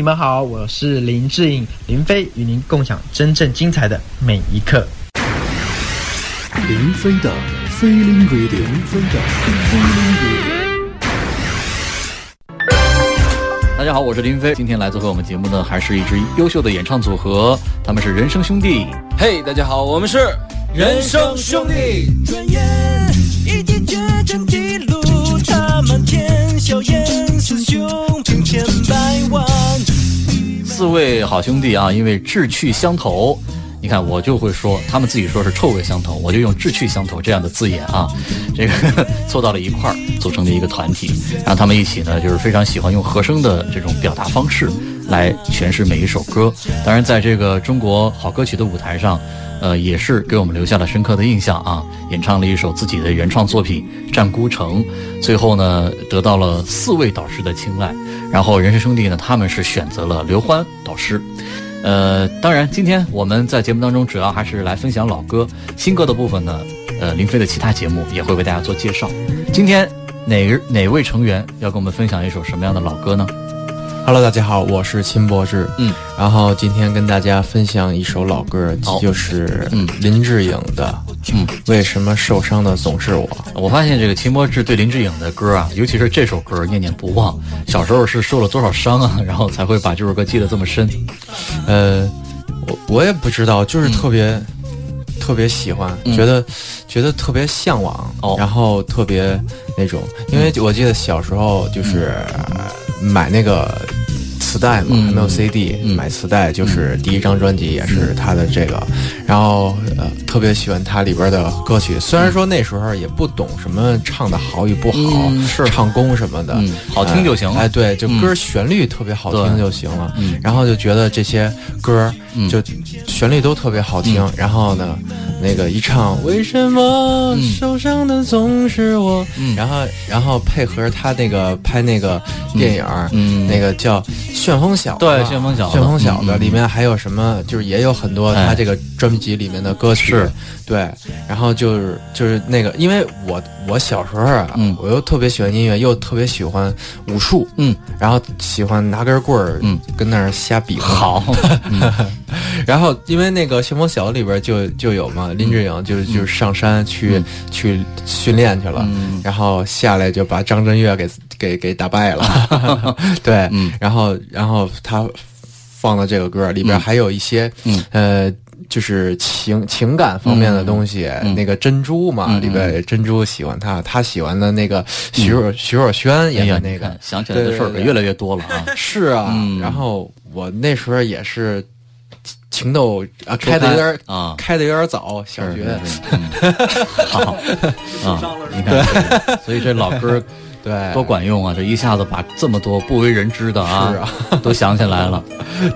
你们好，我是林志颖林飞，与您共享真正精彩的每一刻。林飞的飞林 radio，林飞的飞林 radio。大家好，我是林飞，今天来做客我们节目的还是一支优秀的演唱组合，他们是人生兄弟。嘿，大家好，我们是人生兄弟。转眼一骑绝尘记录，插满天硝烟，位好兄弟啊，因为志趣相投，你看我就会说，他们自己说是臭味相投，我就用志趣相投这样的字眼啊，这个凑到了一块儿，组成的一个团体，然后他们一起呢，就是非常喜欢用和声的这种表达方式来诠释每一首歌。当然，在这个中国好歌曲的舞台上，呃，也是给我们留下了深刻的印象啊。演唱了一首自己的原创作品《战孤城》，最后呢，得到了四位导师的青睐。然后人生兄弟呢，他们是选择了刘欢导师。呃，当然，今天我们在节目当中主要还是来分享老歌，新歌的部分呢，呃，林飞的其他节目也会为大家做介绍。今天哪哪位成员要跟我们分享一首什么样的老歌呢？Hello，大家好，我是秦博志。嗯，然后今天跟大家分享一首老歌，就是嗯林志颖的《嗯，为什么受伤的总是我》。我发现这个秦博志对林志颖的歌啊，尤其是这首歌念念不忘。小时候是受了多少伤啊，然后才会把这首歌记得这么深。呃，我我也不知道，就是特别、特别喜欢，嗯觉得觉得特别向往，哦然后特别那种，因为我记得小时候就是呃买那个。磁带嘛，嗯还没有 CD，、嗯。买磁带就是第一张专辑也是他的这个，然后呃特别喜欢他里边的歌曲，虽然说那时候也不懂什么唱的好与不好，嗯是。唱功什么的，嗯好听就行。了哎，哎对，就嗯。歌旋律特别好听就行了，嗯。然后就觉得这些歌嗯。就旋律都特别好听，然后呢，那个一唱为什么嗯。受伤的总是我，嗯。然后然后配合他那个拍那个电影那个叫《旋风小子》，对旋风小子旋风小子嗯嗯里面还有什么？就是也有很多哎。他这个专辑里面的歌曲，对，然后就是就是那个，因为我我小时候啊，嗯。我又特别喜欢音乐，又特别喜欢武术，嗯，然后喜欢拿根棍儿，嗯，跟那儿瞎比划。好，嗯。然后因为那个《旋风小子》里边就就有嘛，林志颖就是就是上山去、嗯。去训练去了，嗯。然后下来就把张震岳给给给打败了，对，嗯。然后然后他放的这个歌里边嗯。还有一些、嗯。呃。就是情情感方面的东西，嗯。那个珍珠嘛，嗯里边珍珠喜欢他，他喜欢的那个徐若、徐若瑄演的那个，想起来的事儿越来越多了啊。是啊，嗯。然后我那时候也是情窦啊开的有点刊啊。开的有点早，小是学 好啊，你看，所以这老歌对多管用啊！这一下子把这么多不为人知的啊，是啊 都想起来了。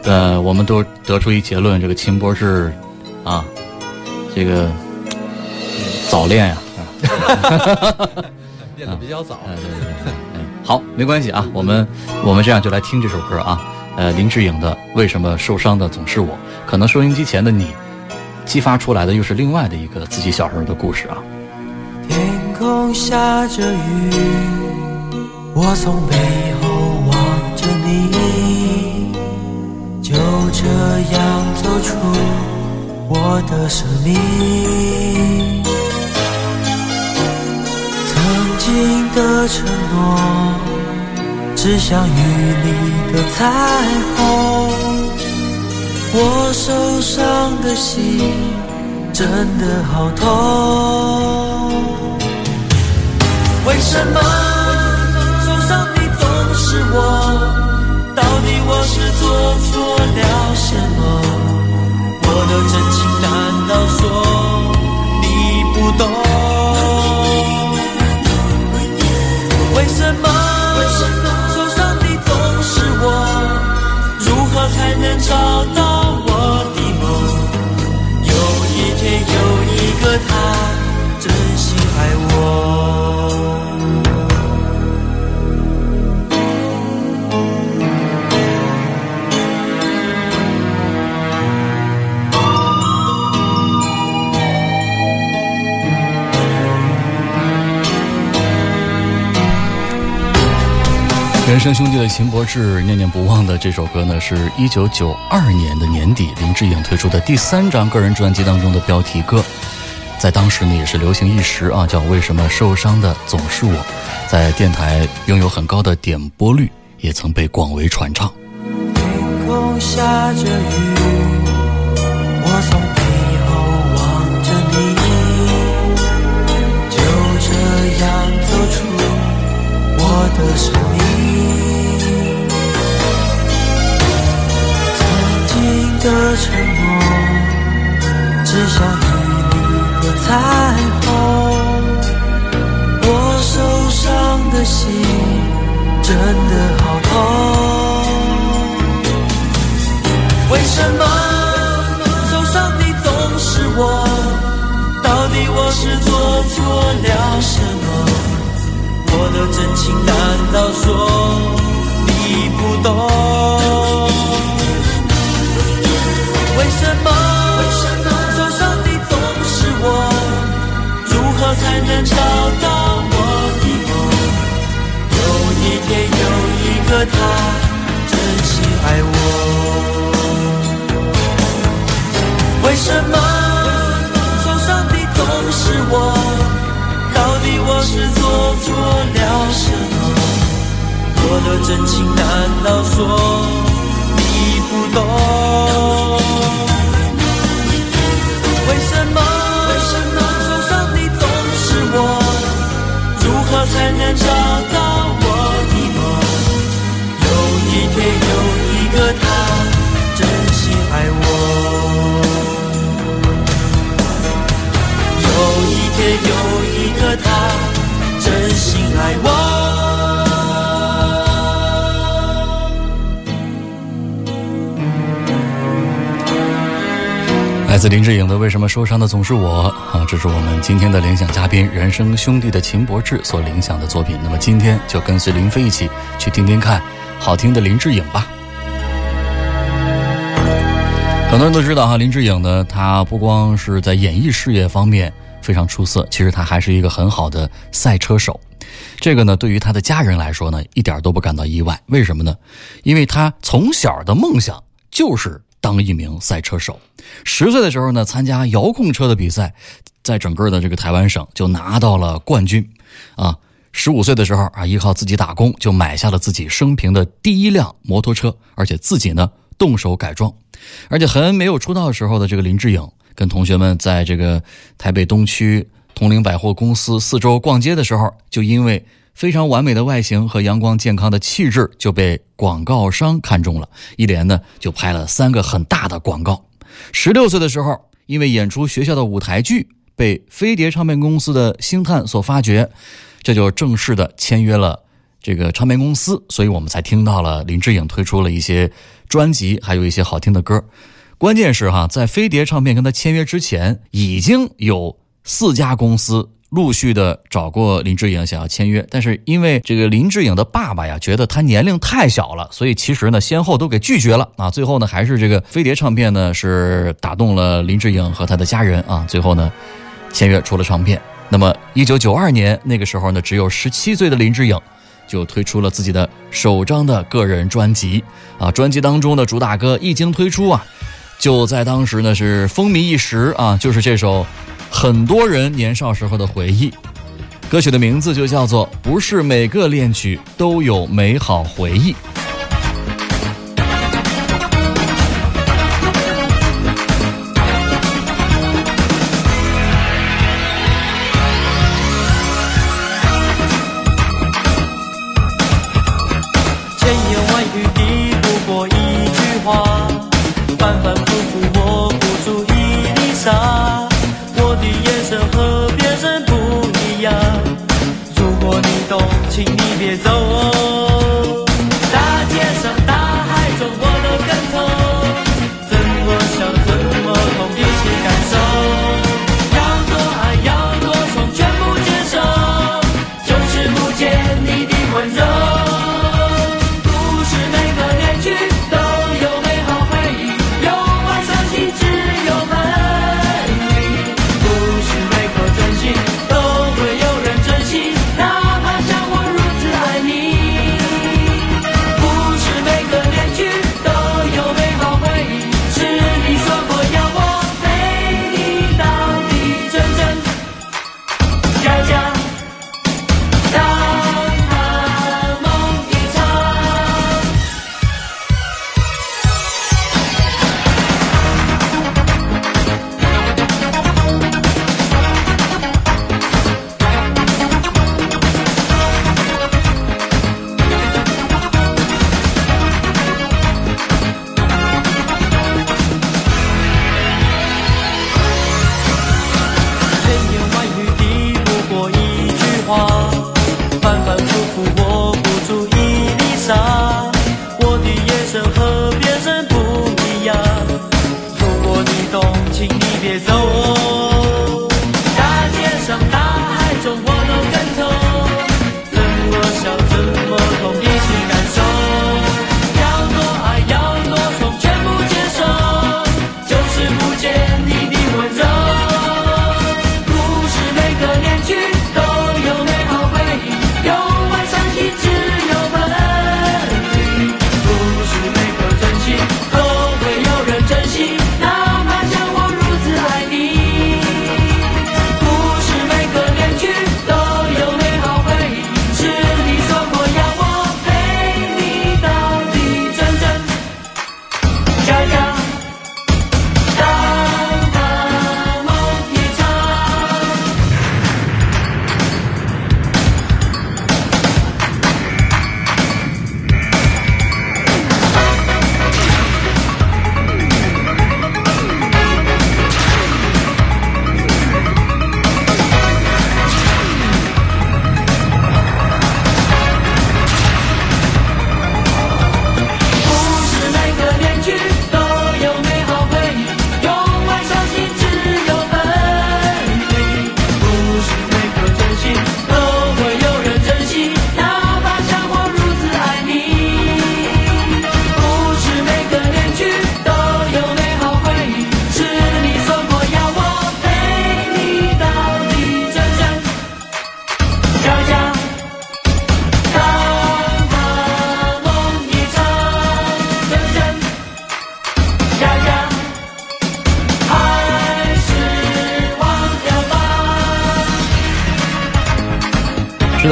呃，我们都得出一结论，这个秦博士啊，这个早恋呀、练的比较早。哎，对对对，嗯，好，没关系啊，我们我们这样就来听这首歌啊，呃，林志颖的《为什么受伤的总是我》，可能收音机前的你，激发出来的又是另外的一个自己小时候的故事啊。天空下着雨，我从背后望着你，就这样走出我的生命。曾经的承诺，只像雨里的彩虹。我受伤的心真的好痛。为什么是我？到底我是做错了什么？我的真情难道说你不懂？为什么受伤的总是我？如何才能找生兄弟的秦博志念念不忘的这首歌呢，是一九九二年的年底林志颖推出的第三张个人专辑当中的标题歌，在当时呢也是流行一时啊，叫《为什么受伤的总是我》，在电台拥有很高的点播率，也曾被广为传唱。天空下着雨，我从背后望着你，就这样走出我的生命。的承诺，只想与你的彩虹。我受伤的心真的好痛。为什么受伤的总是我？到底我是做错了什么？我的真情难道说你不懂？的真情难道说你不懂？为什么为什么受伤的总是我？如何才能找到我的梦？有一天有一个他真心爱我。有一天有一个他真心爱我。自林志颖的《为什么受伤的总是我》啊，这是我们今天的联想嘉宾人生兄弟的秦博志所联想的作品。那么今天就跟随林飞一起去听听看好听的林志颖吧。很多人都知道哈，林志颖呢，他不光是在演艺事业方面非常出色，其实他还是一个很好的赛车手。这个呢，对于他的家人来说呢，一点都不感到意外。为什么呢？因为他从小的梦想就是当一名赛车手。十岁的时候呢，参加遥控车的比赛，在整个的这个台湾省就拿到了冠军。啊，十五岁的时候啊，依靠自己打工就买下了自己生平的第一辆摩托车，而且自己呢动手改装。而且很没有出道时候的这个林志颖，跟同学们在这个台北东区同陵百货公司四周逛街的时候，就因为非常完美的外形和阳光健康的气质，就被广告商看中了，一连呢就拍了三个很大的广告。十六岁的时候，因为演出学校的舞台剧，被飞碟唱片公司的星探所发掘，这就正式的签约了这个唱片公司，所以我们才听到了林志颖推出了一些专辑，还有一些好听的歌。关键是哈，在飞碟唱片跟他签约之前，已经有四家公司陆续的找过林志颖想要签约，但是因为这个林志颖的爸爸呀觉得他年龄太小了，所以其实呢先后都给拒绝了啊。最后呢还是这个飞碟唱片呢是打动了林志颖和他的家人啊，最后呢签约出了唱片。那么一九九二年那个时候呢，只有十七岁的林志颖。就推出了自己的首张的个人专辑啊，专辑当中的主打歌一经推出啊，就在当时呢是风靡一时啊，就是这首很多人年少时候的回忆。歌曲的名字就叫做《不是每个恋曲都有美好回忆》。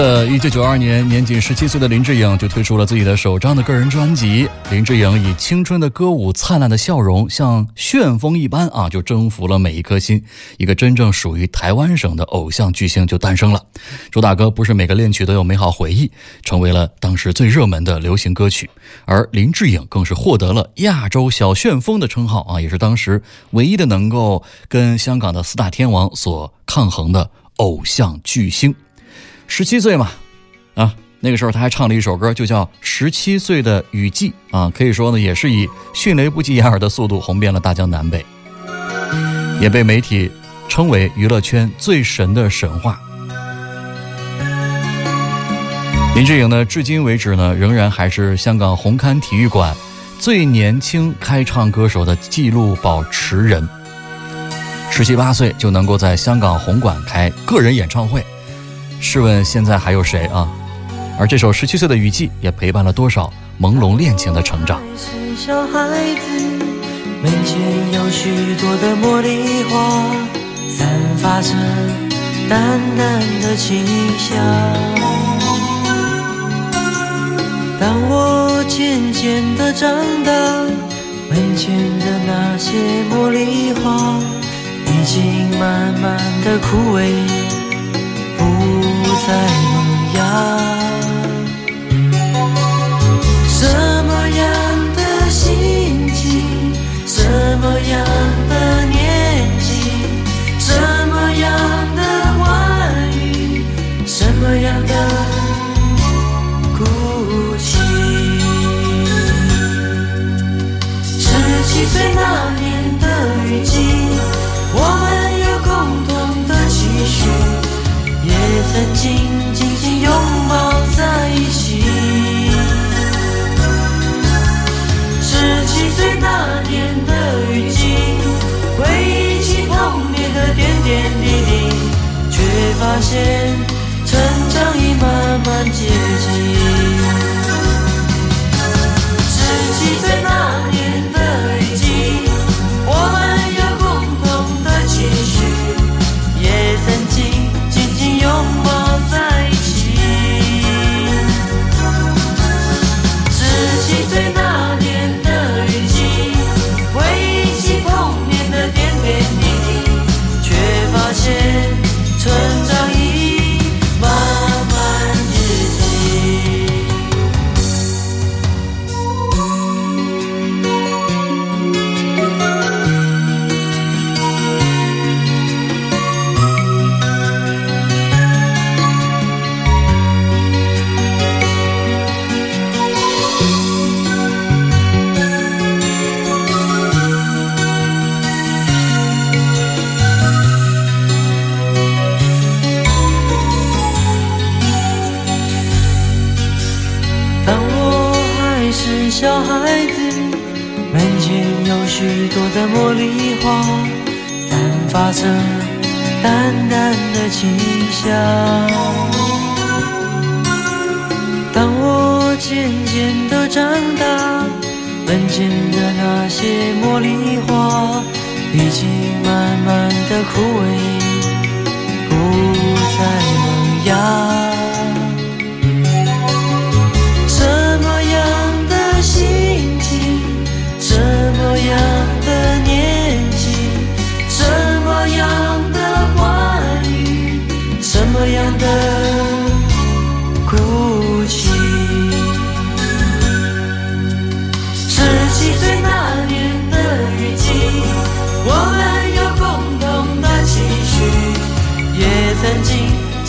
呃，一九九二年，年仅十七岁的林志颖就推出了自己的首张的个人专辑。林志颖以青春的歌舞、灿烂的笑容，像旋风一般啊，就征服了每一颗心。一个真正属于台湾省的偶像巨星就诞生了。主打歌不是每个恋曲都有美好回忆，成为了当时最热门的流行歌曲。而林志颖更是获得了亚洲小旋风的称号啊，也是当时唯一的能够跟香港的四大天王所抗衡的偶像巨星。十七岁嘛，啊，那个时候他还唱了一首歌，就叫《十七岁的雨季》啊，可以说呢，也是以迅雷不及掩耳的速度红遍了大江南北，也被媒体称为娱乐圈最神的神话。林志颖呢，至今为止呢，仍然还是香港红磡体育馆最年轻开唱歌手的纪录保持人。十七八岁就能够在香港红馆开个人演唱会，试问现在还有谁啊？而这首《十七岁的雨季》也陪伴了多少朦胧恋情的成长。是小孩子，门前有许多的茉莉花，散发着淡淡的清香。当我渐渐的长大，门前的那些茉莉花已经慢慢的枯萎，在萌芽。什么样的心情，什么样曾经紧紧拥抱在一起。十七岁那年的雨季，回忆起童年的点点滴滴，却发现成长已慢慢接近。十七岁那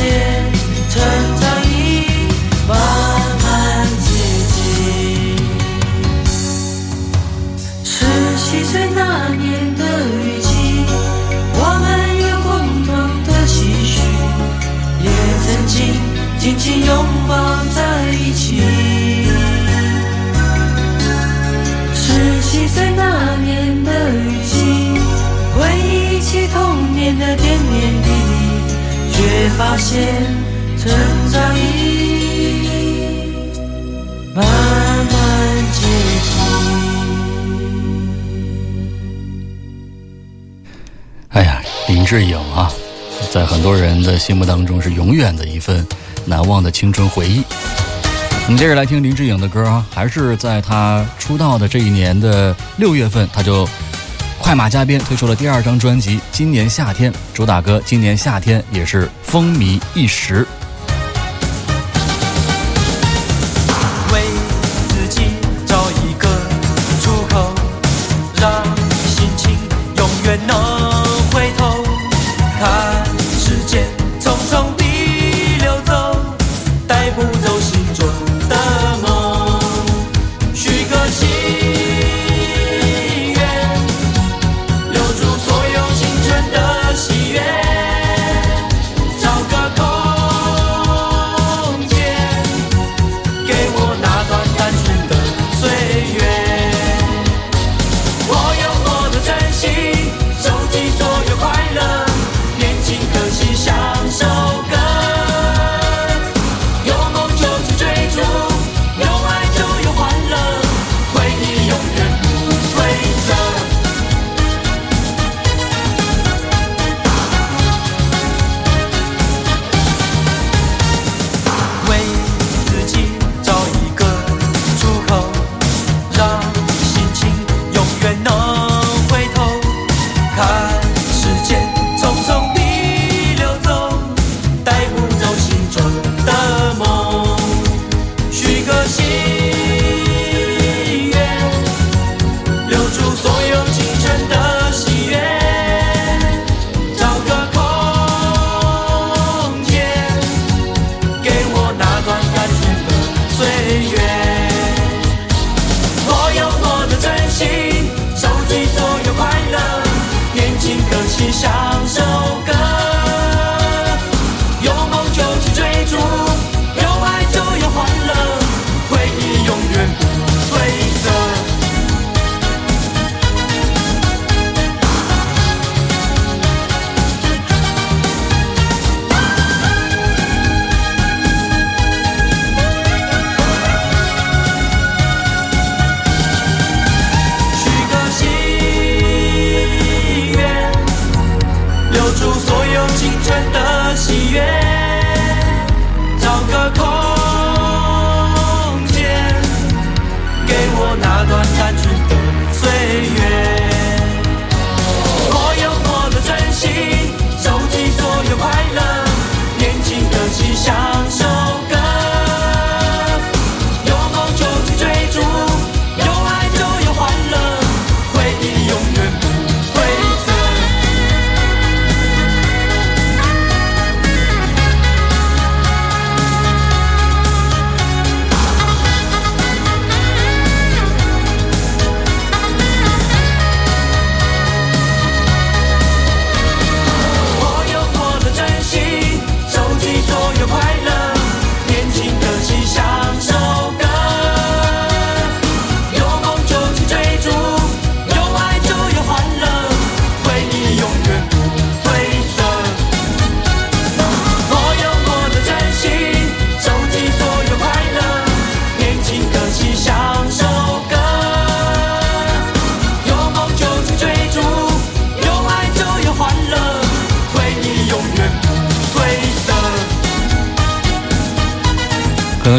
成长已慢慢接近。十七岁那年的雨季，我们有共同的期许，也曾经紧紧拥抱在一起。十七岁那。发现成长已慢慢接近。哎呀，林志颖啊，在很多人的心目当中是永远的一份难忘的青春回忆。我们接着来听林志颖的歌啊，还是在他出道的这一年的六月份，他就快马加鞭推出了第二张专辑今年夏天主打歌今年夏天也是风靡一时。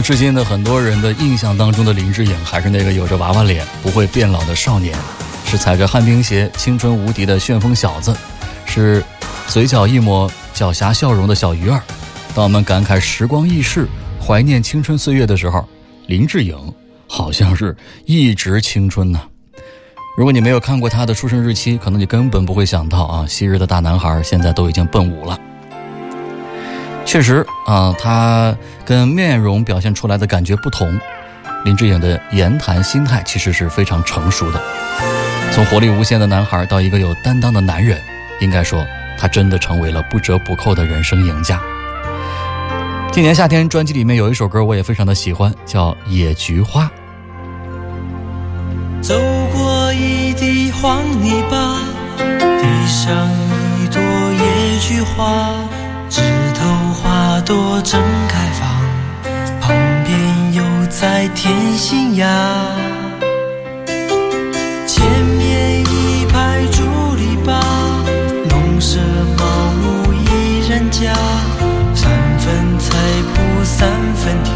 至今的很多人的印象当中的林志颖，还是那个有着娃娃脸、不会变老的少年，是踩着旱冰鞋、青春无敌的旋风小子，是嘴角一抹狡黠笑容的小鱼儿。当我们感慨时光易逝、怀念青春岁月的时候，林志颖好像是一直青春呢。如果你没有看过他的出生日期，可能你根本不会想到啊，昔日的大男孩现在都已经奔五了。确实啊，他跟面容表现出来的感觉不同。林志颖的言谈心态其实是非常成熟的，从活力无限的男孩到一个有担当的男人，应该说他真的成为了不折不扣的人生赢家。今年夏天专辑里面有一首歌我也非常的喜欢，叫《野菊花》。走过一地黄泥巴，地上一朵野菊花，枝头朵正开放，旁边又在添新芽。前面一排竹篱笆，农舍茅屋一人家，三分菜圃三分田，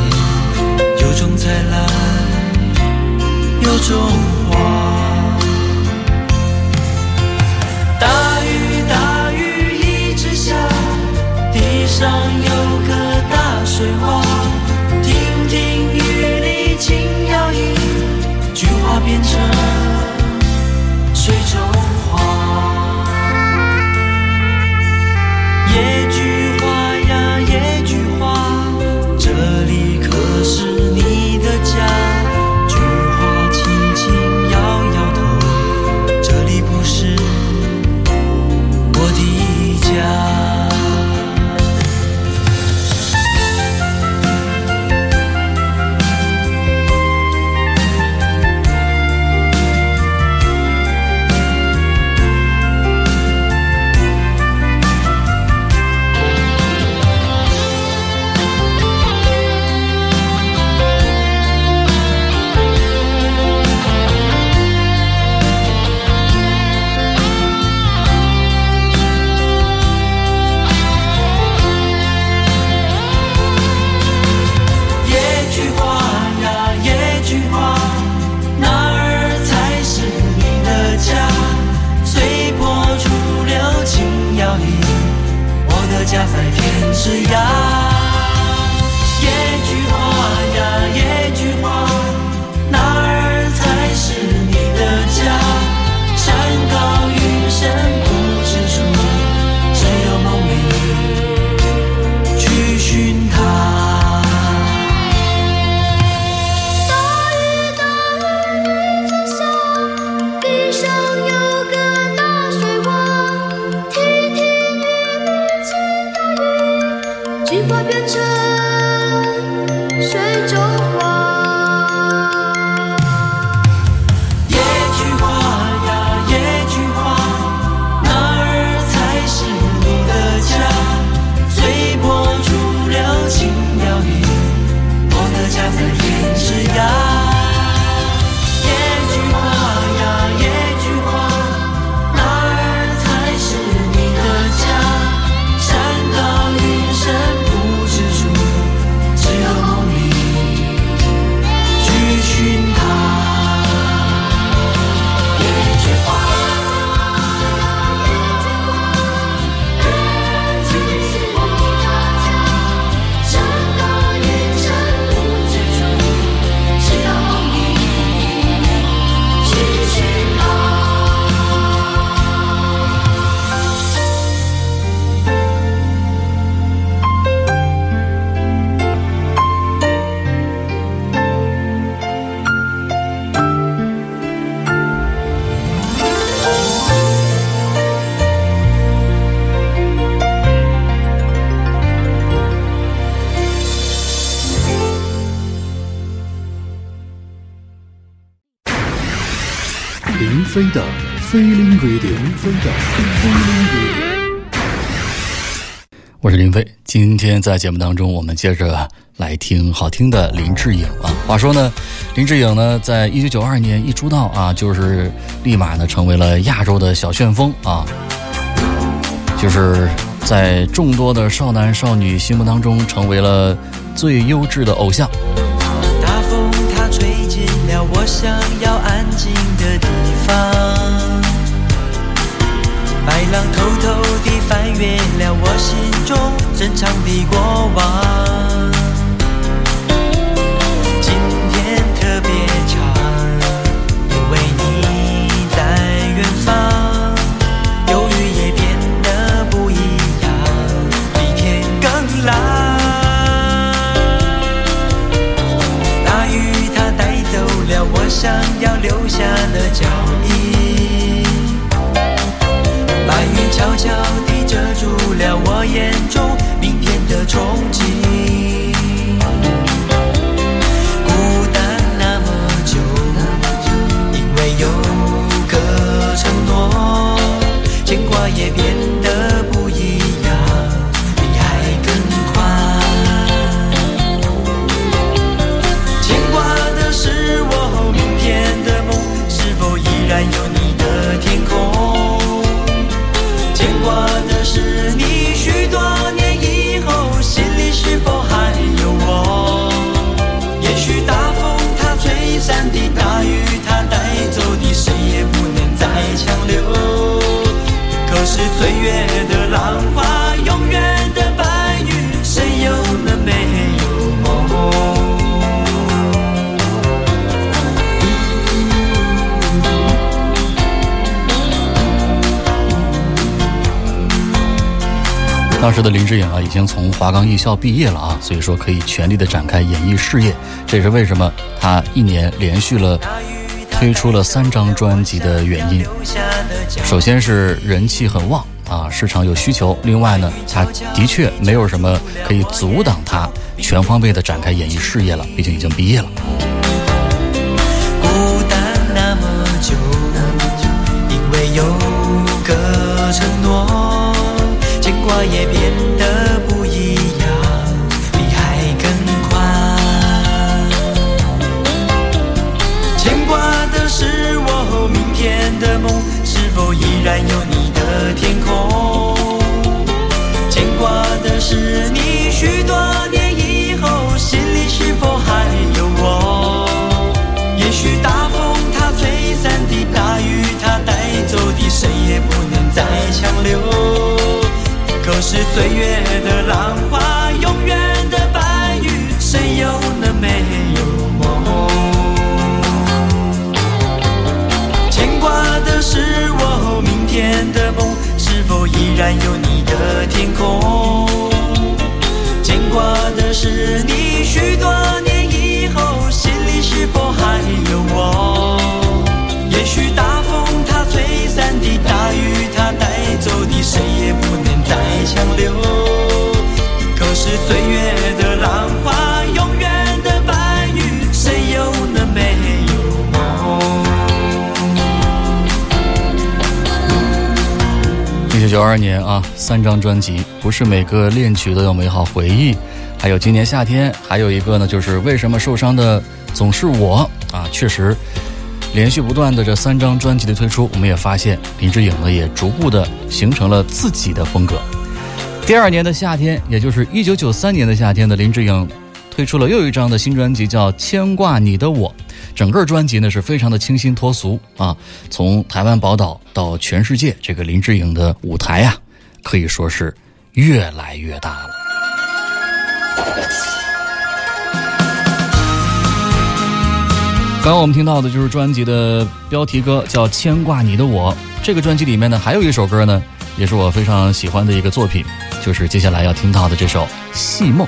有种菜来，有种我是林飞，今天在节目当中，我们接着来听好听的林志颖啊。话说呢，林志颖呢，在一九九二年一出道啊，就是立马呢成为了亚洲的小旋风啊，就是在众多的少男少女心目当中，成为了最优质的偶像。大风它吹进了我想要安静的地方，白浪偷偷地翻越了我心中珍藏的过往。今天特别长，因为你在远方，忧郁也变得不一样，比天更蓝。大雨它带走了我想要留下的脚悄悄地遮住了我眼中明天的憧当时的林志颖啊，已经从华冈艺校毕业了啊，所以说可以全力的展开演艺事业。这也是为什么他一年连续了推出了三张专辑的原因。首先是人气很旺啊，市场有需求；另外呢，他的确没有什么可以阻挡他全方位的展开演艺事业了，毕竟已经毕业了。孤单那么久，我也变得不一样，比海更宽。牵挂的是我明天的梦，是否依然有你的天空？牵挂的是你许多年以后，心里是否还有我？也许大风它吹散的，大雨它带走的，谁也不能再强留。可是岁月的浪花，永远的白云，谁又能没有梦？牵挂的是我明天的梦，是否依然有你的天空？牵挂的是你许多年九二年啊，三张专辑，不是每个恋曲都有美好回忆，还有今年夏天，还有一个呢，就是为什么受伤的总是我啊，确实。连续不断的这三张专辑的推出，我们也发现林志颖呢也逐步的形成了自己的风格。第二年的夏天，也就是一九九三年的夏天的林志颖推出了又一张的新专辑，叫《牵挂你的我》。整个专辑呢是非常的清新脱俗啊，从台湾宝岛到全世界，这个林志颖的舞台啊，可以说是越来越大了。刚刚我们听到的就是专辑的标题歌，叫《牵挂你的我》。这个专辑里面呢，还有一首歌呢，也是我非常喜欢的一个作品，就是接下来要听到的这首《戏梦》。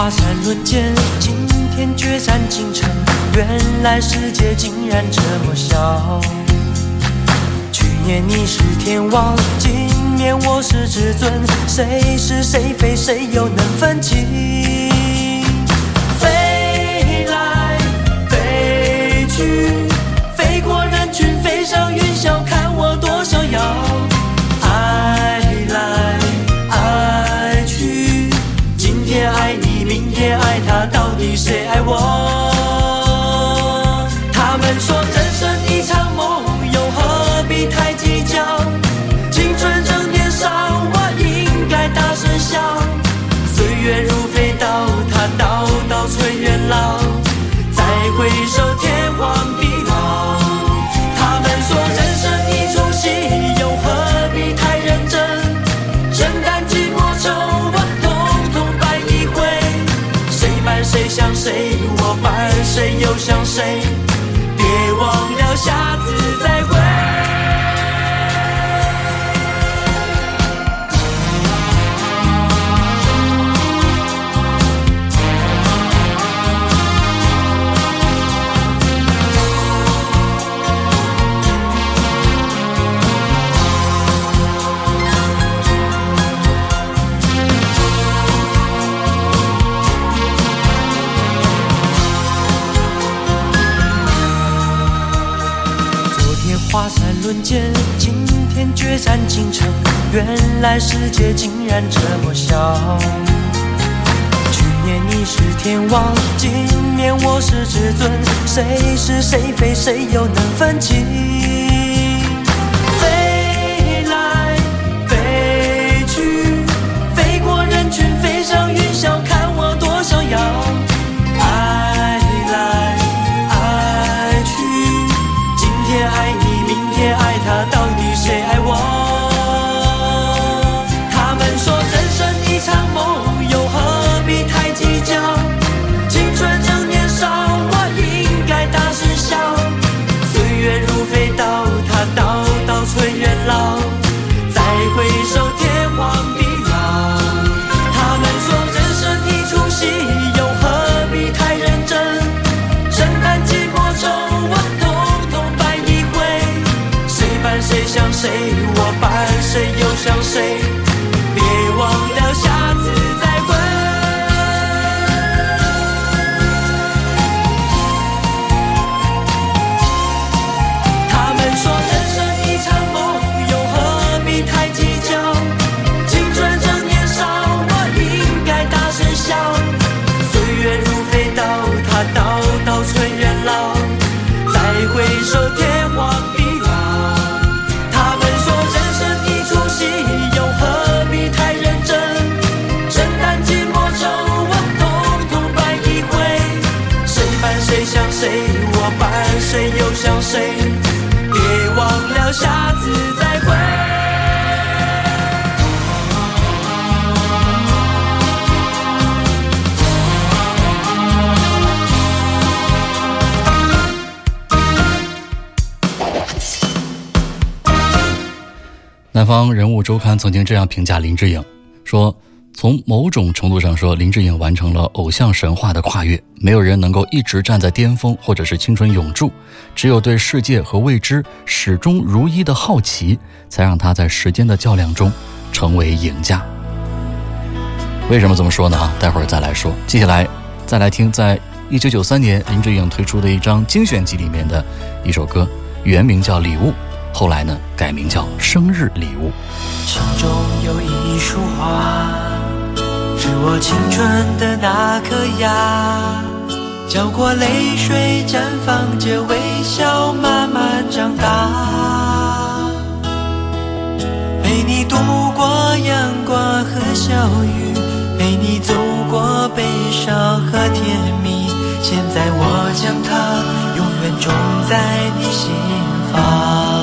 华山论剑，今天决战京城。原来世界竟然这么小。去年你是天王，今年我是至尊，谁是谁非，谁又能分清？人人老，再回首天荒地老。他们说人生一出戏，又何必太认真？承担寂寞愁，我通通摆一回。谁伴谁想谁，我伴谁又像谁？别忘了下次今天决战京城。原来世界竟然这么小。去年你是天王，今年我是至尊，谁是谁非，谁又能分清？谁又方人物周刊曾经这样评价林志颖，说：“从某种程度上说，林志颖完成了偶像神话的跨越。没有人能够一直站在巅峰，或者是青春永驻，只有对世界和未知始终如一的好奇，才让他在时间的较量中成为赢家。”为什么这么说呢？啊，待会儿再来说。接下来再来听，在一九九三年林志颖推出的一张精选集里面的一首歌，原名叫《礼物》，后来呢改名叫《生日礼物》。心中有一束花，是我青春的那颗芽，浇过泪水，绽放着微笑，慢慢长大。陪你度过阳光和小雨，陪你走过悲伤和甜蜜。现在我将它永远种在你心房。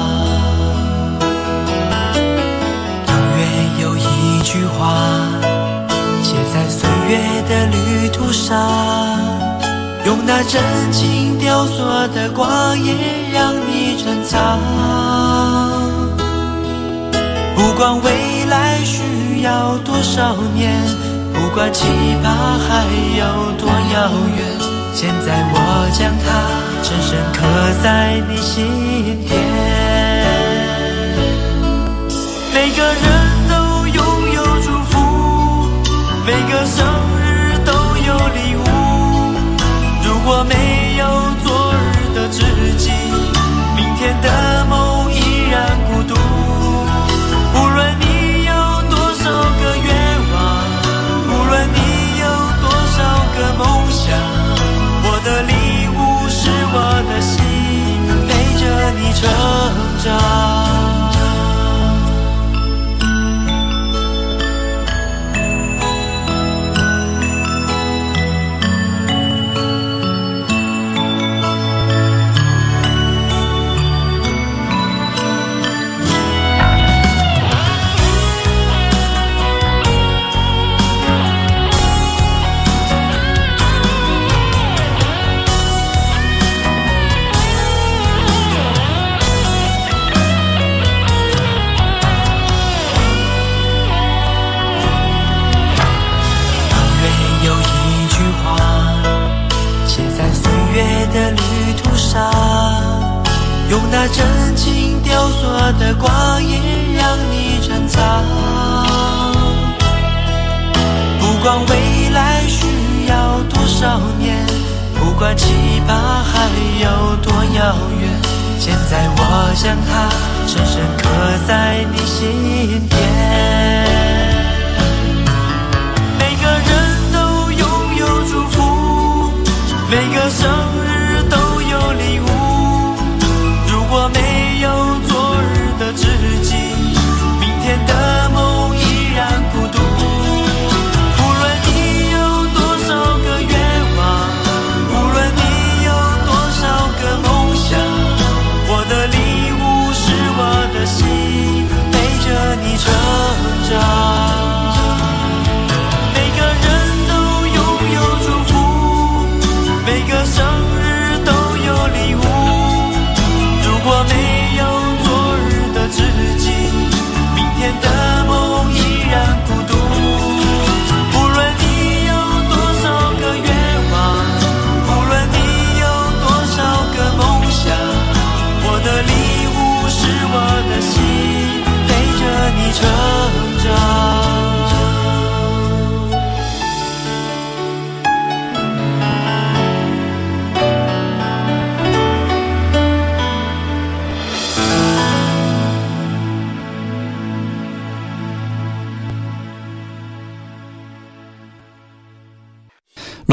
句话，写在岁月的旅途上，用那真情雕塑的光阴让你珍藏。不管未来需要多少年，不管期盼还有多遥远，现在我将它深深刻在你心田。每个人 star. 用那真情雕塑的光阴让你珍藏。不管未来需要多少年，不管期盼还有多遥远，现在我将它深深刻在你心田。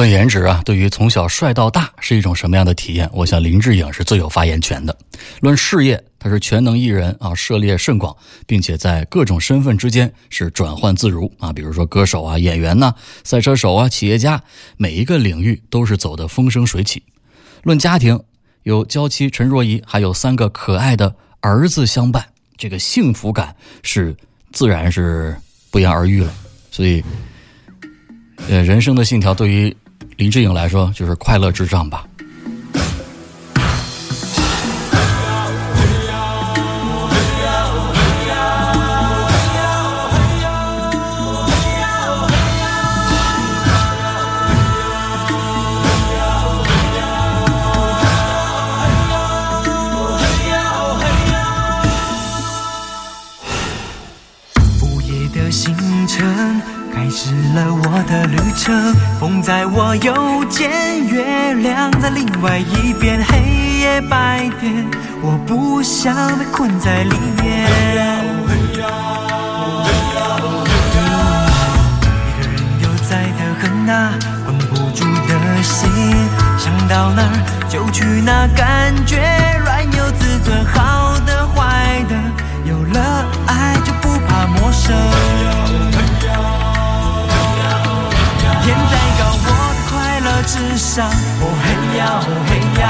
论颜值啊，对于从小帅到大是一种什么样的体验？我想林志颖是最有发言权的。论事业，他是全能艺人啊，涉猎甚广，并且在各种身份之间是转换自如啊。比如说歌手啊、演员呐、赛车手啊、企业家，每一个领域都是走得风生水起。论家庭，有娇妻陈若仪，还有三个可爱的儿子相伴，这个幸福感是自然是不言而喻了。所以，呃，人生的信条对于林志颖来说就是快乐至上吧。的旅程，风在我右肩，月亮在另外一边，黑夜白天，我不想被困在里面。一个人悠哉的很啊，绷不住的心，想到哪儿就去哪，感觉软有自尊，好的坏的，有了爱就不怕陌生。的快乐至上。哦嘿呀，哦嘿呀，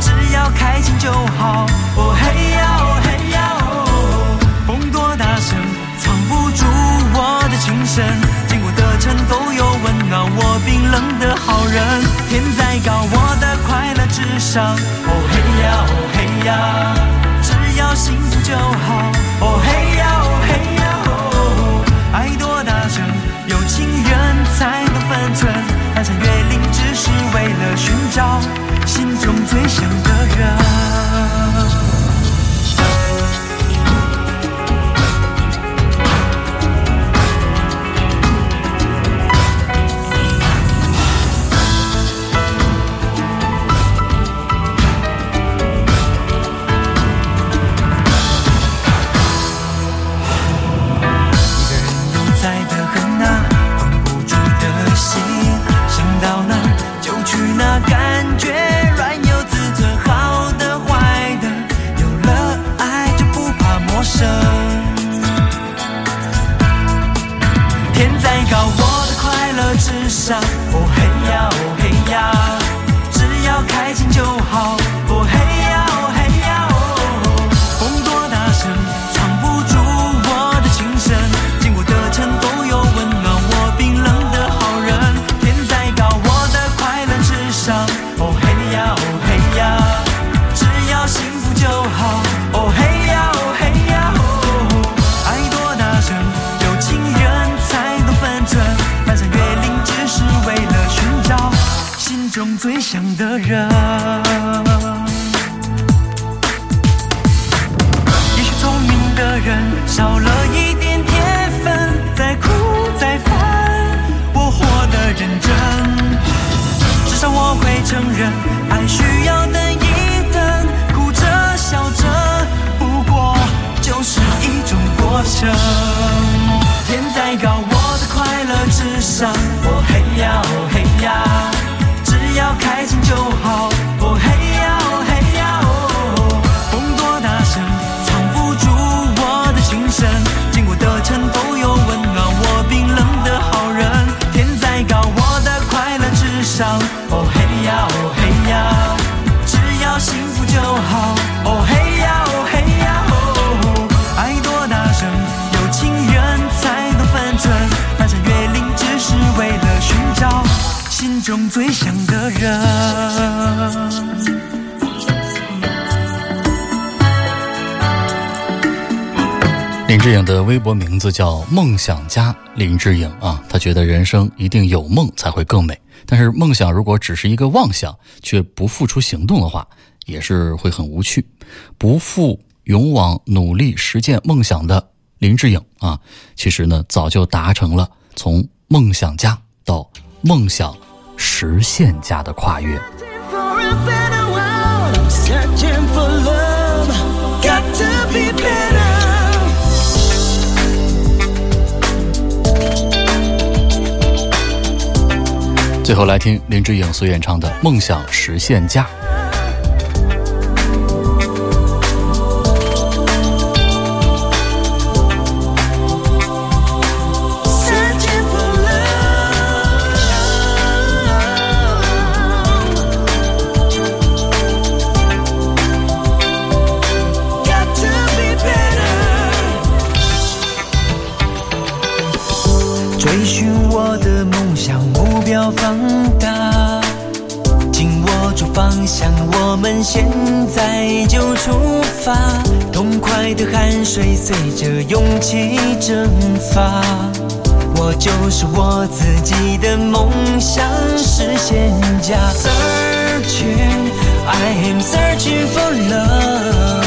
只要开心就好。哦嘿呀，哦嘿呀，哦，风多大声，藏不住我的情深。经过的城都有温暖我冰冷的好人。天再高，我的快乐至上。哦嘿呀，哦嘿呀，只要幸福就好。哦嘿呀，哦嘿呀，哦，爱多大声，有情人才懂分寸。翻山越岭只是为了寻找心中最想的人。乐中最想的人。林志颖的微博名字叫“梦想家林志颖”啊，他觉得人生一定有梦才会更美。但是梦想如果只是一个妄想，却不付出行动的话，也是会很无趣。不负勇往努力实践梦想的林志颖啊，其实呢早就达成了从梦想家到梦想实现家的跨越。最后来听林志颖所演唱的《梦想实现家》。发。痛快的汗水随着勇气蒸发，我就是我自己的梦想实现家。Searching, I am searching for love。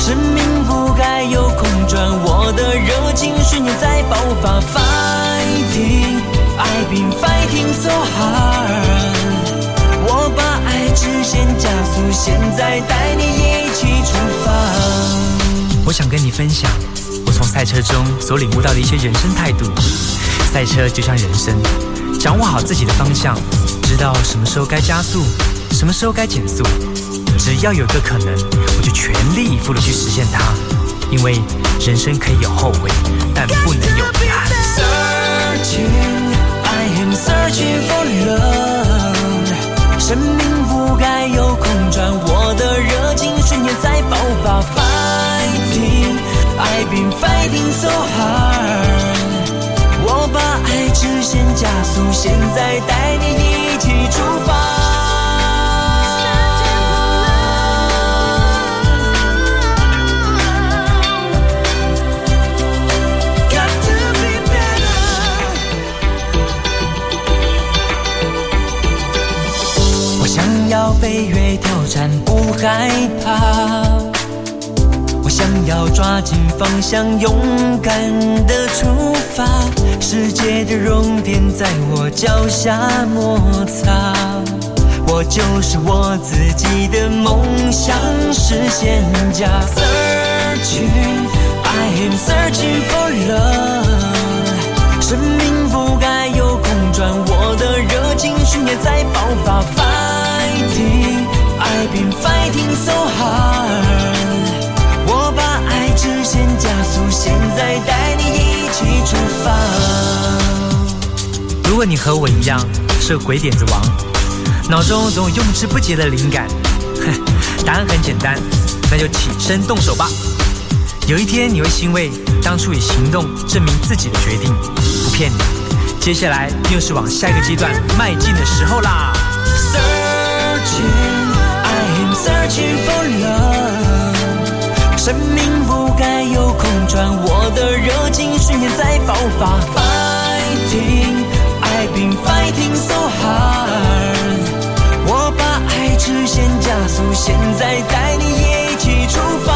生命不该有空转，我的热情瞬间在爆发。Fighting, I've been fighting so hard。直线加速，现在带你一起出发。我想跟你分享，我从赛车中所领悟到的一些人生态度。赛车就像人生，掌握好自己的方向，知道什么时候该加速，什么时候该减速。只要有个可能，我就全力以赴的去实现它。因为人生可以有后悔，但不能有遗憾。Searching, I am searching for love。生命不该有空转，我的热情瞬间在爆发。Fighting, I've been fighting so hard。我把爱直线加速，现在带你一起出发。要飞跃挑战，不害怕。我想要抓紧方向，勇敢的出发。世界的终点在我脚下摩擦。我就是我自己的梦想实现家。Searching, I am searching for love。生命不该有空转，我的热情瞬间在爆发发。Fighting, I've been fighting so hard。我把爱直线加速，现在带你一起出发。如果你和我一样是个鬼点子王，脑中总有用之不竭的灵感，哼，答案很简单，那就起身动手吧。有一天你会欣慰当初以行动证明自己的决定，不骗你，接下来又是往下一个阶段迈进的时候啦。前，I am searching for love。生命不该有空转，我的热情瞬间在爆发。Fighting, I've been fighting so hard。我把爱直线加速，现在带你一起出发